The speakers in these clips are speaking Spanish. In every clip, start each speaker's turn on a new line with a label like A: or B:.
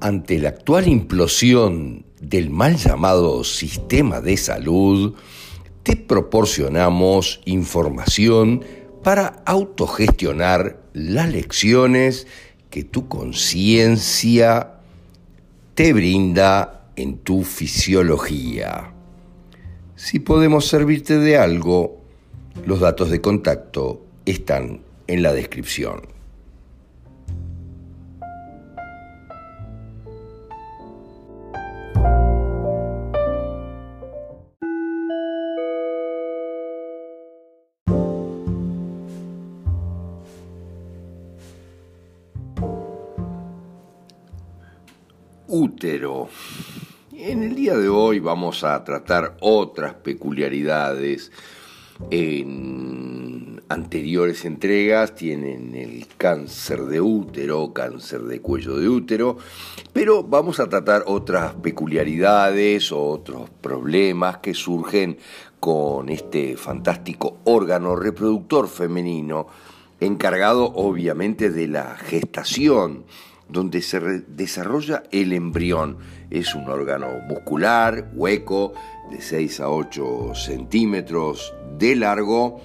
A: Ante la actual implosión del mal llamado sistema de salud, te proporcionamos información para autogestionar las lecciones que tu conciencia te brinda en tu fisiología. Si podemos servirte de algo, los datos de contacto están en la descripción. Útero. En el día de hoy vamos a tratar otras peculiaridades. En anteriores entregas tienen el cáncer de útero, cáncer de cuello de útero, pero vamos a tratar otras peculiaridades, otros problemas que surgen con este fantástico órgano reproductor femenino, encargado obviamente de la gestación donde se desarrolla el embrión. Es un órgano muscular, hueco, de 6 a 8 centímetros de largo,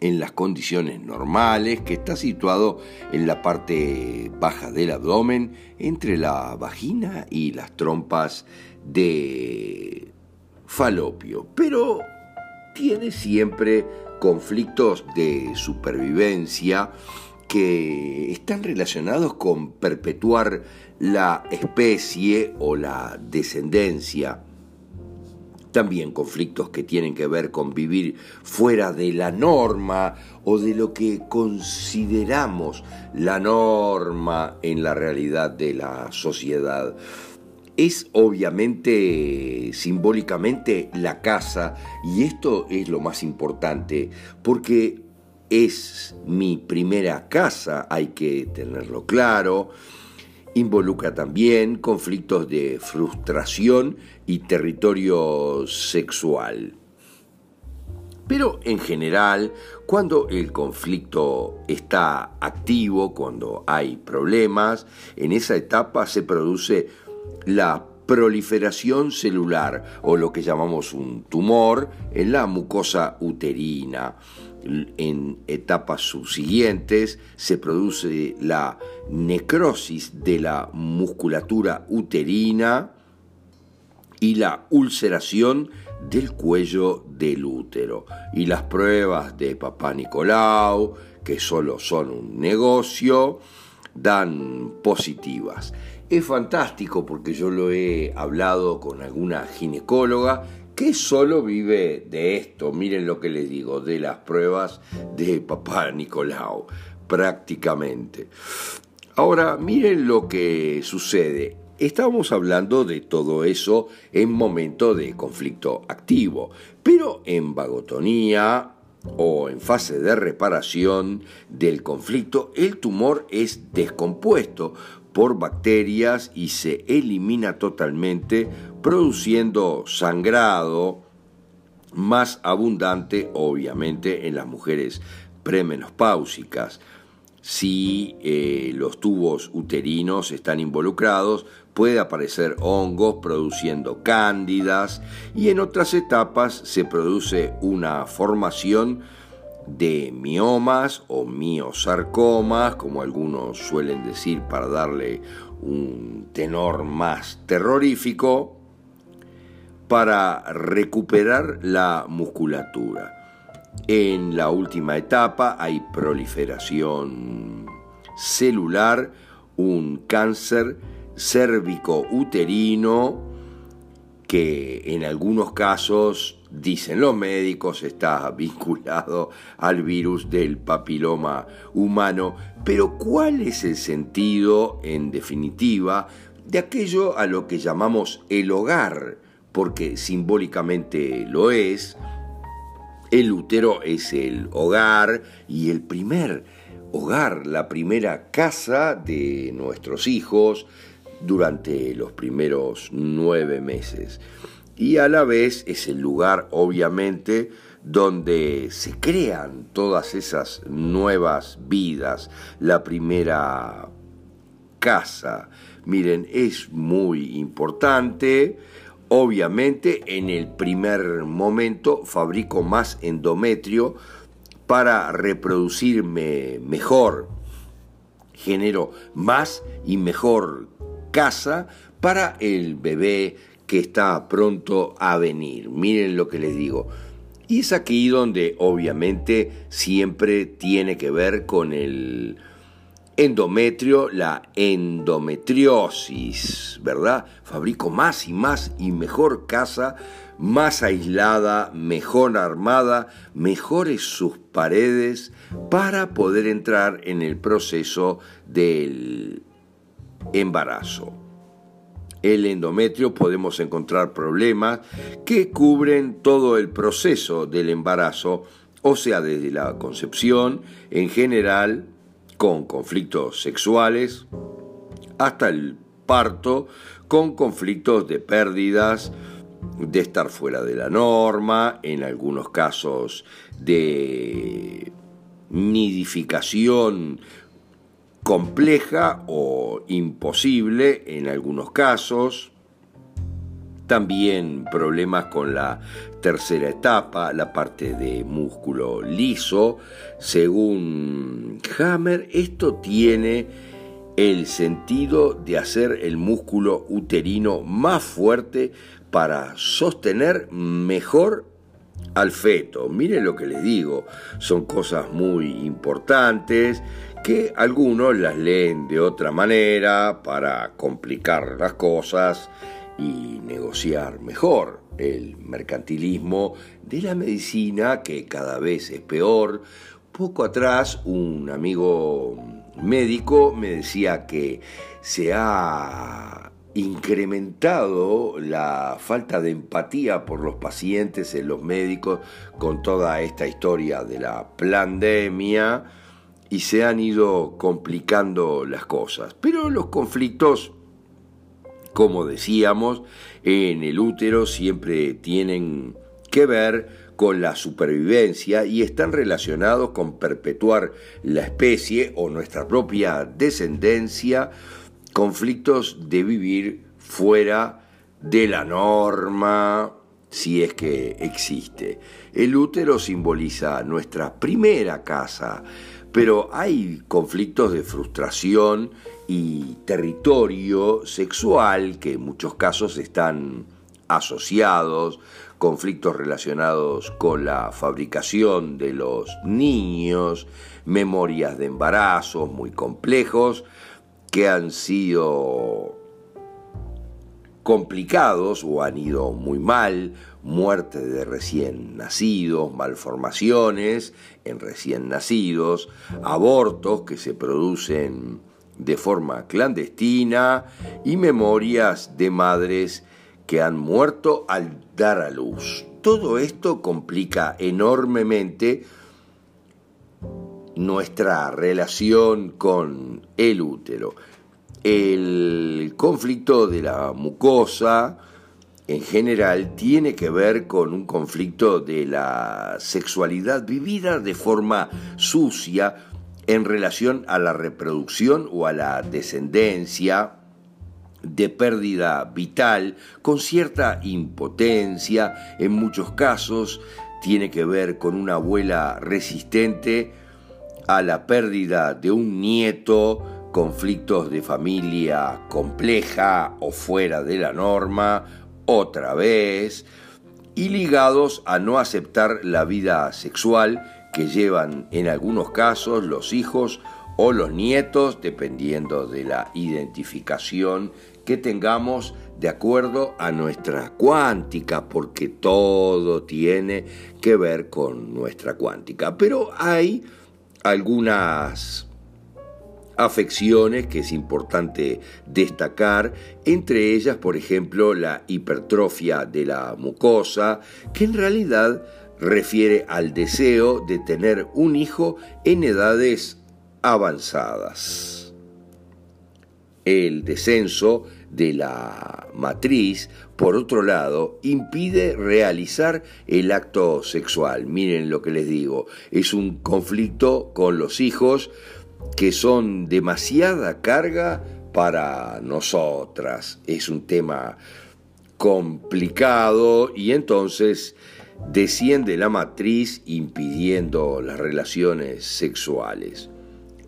A: en las condiciones normales, que está situado en la parte baja del abdomen, entre la vagina y las trompas de falopio. Pero tiene siempre conflictos de supervivencia que están relacionados con perpetuar la especie o la descendencia. También conflictos que tienen que ver con vivir fuera de la norma o de lo que consideramos la norma en la realidad de la sociedad. Es obviamente simbólicamente la casa y esto es lo más importante porque es mi primera casa, hay que tenerlo claro. Involucra también conflictos de frustración y territorio sexual. Pero en general, cuando el conflicto está activo, cuando hay problemas, en esa etapa se produce la proliferación celular o lo que llamamos un tumor en la mucosa uterina en etapas subsiguientes se produce la necrosis de la musculatura uterina y la ulceración del cuello del útero. Y las pruebas de papá Nicolau, que solo son un negocio, dan positivas. Es fantástico porque yo lo he hablado con alguna ginecóloga que solo vive de esto, miren lo que les digo, de las pruebas de papá Nicolau, prácticamente. Ahora, miren lo que sucede. Estamos hablando de todo eso en momento de conflicto activo, pero en vagotonía o en fase de reparación del conflicto, el tumor es descompuesto por bacterias y se elimina totalmente produciendo sangrado más abundante obviamente en las mujeres premenopáusicas. Si eh, los tubos uterinos están involucrados, puede aparecer hongos produciendo cándidas y en otras etapas se produce una formación de miomas o miosarcomas, como algunos suelen decir para darle un tenor más terrorífico, para recuperar la musculatura. En la última etapa hay proliferación celular, un cáncer cérvico-uterino que en algunos casos dicen los médicos, está vinculado al virus del papiloma humano. Pero ¿cuál es el sentido, en definitiva, de aquello a lo que llamamos el hogar? Porque simbólicamente lo es. El útero es el hogar y el primer hogar, la primera casa de nuestros hijos durante los primeros nueve meses y a la vez es el lugar, obviamente, donde se crean todas esas nuevas vidas. La primera casa. Miren, es muy importante. Obviamente, en el primer momento fabrico más endometrio para reproducirme mejor. Genero más y mejor casa para el bebé que está pronto a venir. Miren lo que les digo. Y es aquí donde obviamente siempre tiene que ver con el endometrio, la endometriosis, ¿verdad? Fabrico más y más y mejor casa, más aislada, mejor armada, mejores sus paredes para poder entrar en el proceso del embarazo. El endometrio podemos encontrar problemas que cubren todo el proceso del embarazo, o sea, desde la concepción en general, con conflictos sexuales, hasta el parto, con conflictos de pérdidas, de estar fuera de la norma, en algunos casos de nidificación compleja o imposible en algunos casos. También problemas con la tercera etapa, la parte de músculo liso. Según Hammer, esto tiene el sentido de hacer el músculo uterino más fuerte para sostener mejor al feto. Miren lo que les digo, son cosas muy importantes que algunos las leen de otra manera para complicar las cosas y negociar mejor el mercantilismo de la medicina que cada vez es peor. Poco atrás un amigo médico me decía que se ha incrementado la falta de empatía por los pacientes en los médicos con toda esta historia de la pandemia y se han ido complicando las cosas. Pero los conflictos como decíamos, en el útero siempre tienen que ver con la supervivencia y están relacionados con perpetuar la especie o nuestra propia descendencia, conflictos de vivir fuera de la norma, si es que existe. El útero simboliza nuestra primera casa, pero hay conflictos de frustración y territorio sexual que en muchos casos están asociados, conflictos relacionados con la fabricación de los niños, memorias de embarazos muy complejos que han sido complicados o han ido muy mal, muerte de recién nacidos, malformaciones en recién nacidos, abortos que se producen de forma clandestina y memorias de madres que han muerto al dar a luz. Todo esto complica enormemente nuestra relación con el útero. El conflicto de la mucosa en general tiene que ver con un conflicto de la sexualidad vivida de forma sucia en relación a la reproducción o a la descendencia de pérdida vital con cierta impotencia, en muchos casos tiene que ver con una abuela resistente a la pérdida de un nieto, conflictos de familia compleja o fuera de la norma, otra vez, y ligados a no aceptar la vida sexual que llevan en algunos casos los hijos o los nietos, dependiendo de la identificación que tengamos de acuerdo a nuestra cuántica, porque todo tiene que ver con nuestra cuántica. Pero hay algunas afecciones que es importante destacar, entre ellas, por ejemplo, la hipertrofia de la mucosa, que en realidad refiere al deseo de tener un hijo en edades avanzadas. El descenso de la matriz, por otro lado, impide realizar el acto sexual. Miren lo que les digo, es un conflicto con los hijos que son demasiada carga para nosotras. Es un tema complicado y entonces desciende la matriz impidiendo las relaciones sexuales.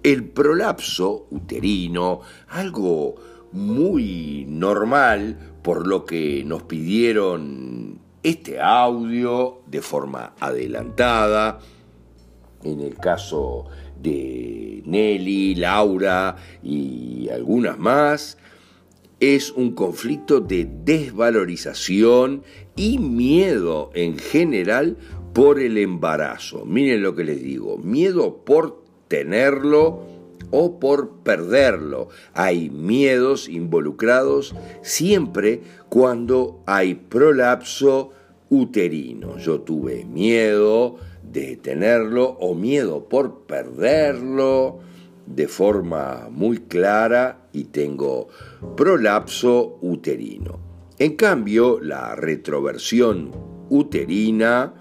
A: El prolapso uterino, algo muy normal por lo que nos pidieron este audio de forma adelantada, en el caso de Nelly, Laura y algunas más, es un conflicto de desvalorización y miedo en general por el embarazo. Miren lo que les digo, miedo por tenerlo o por perderlo. Hay miedos involucrados siempre cuando hay prolapso uterino. Yo tuve miedo de tenerlo o miedo por perderlo de forma muy clara y tengo prolapso uterino. En cambio, la retroversión uterina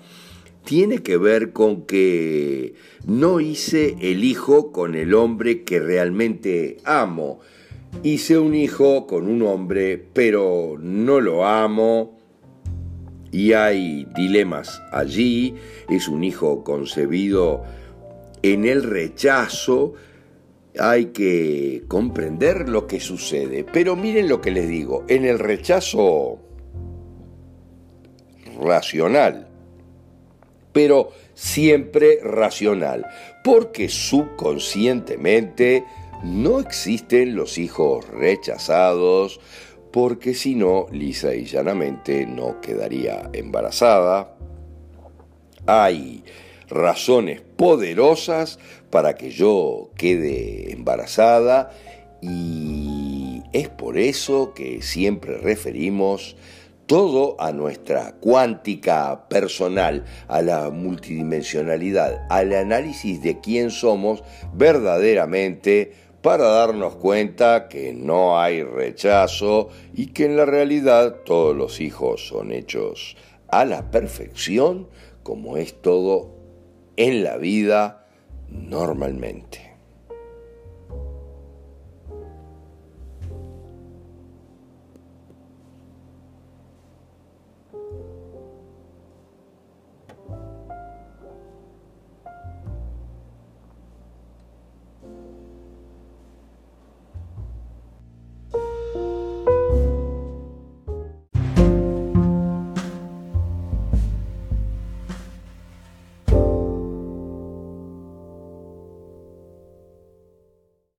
A: tiene que ver con que no hice el hijo con el hombre que realmente amo. Hice un hijo con un hombre, pero no lo amo. Y hay dilemas allí. Es un hijo concebido en el rechazo hay que comprender lo que sucede. Pero miren lo que les digo, en el rechazo racional, pero siempre racional, porque subconscientemente no existen los hijos rechazados, porque si no, lisa y llanamente no quedaría embarazada. Hay razones poderosas para que yo quede embarazada y es por eso que siempre referimos todo a nuestra cuántica personal, a la multidimensionalidad, al análisis de quién somos verdaderamente para darnos cuenta que no hay rechazo y que en la realidad todos los hijos son hechos a la perfección como es todo en la vida normalmente.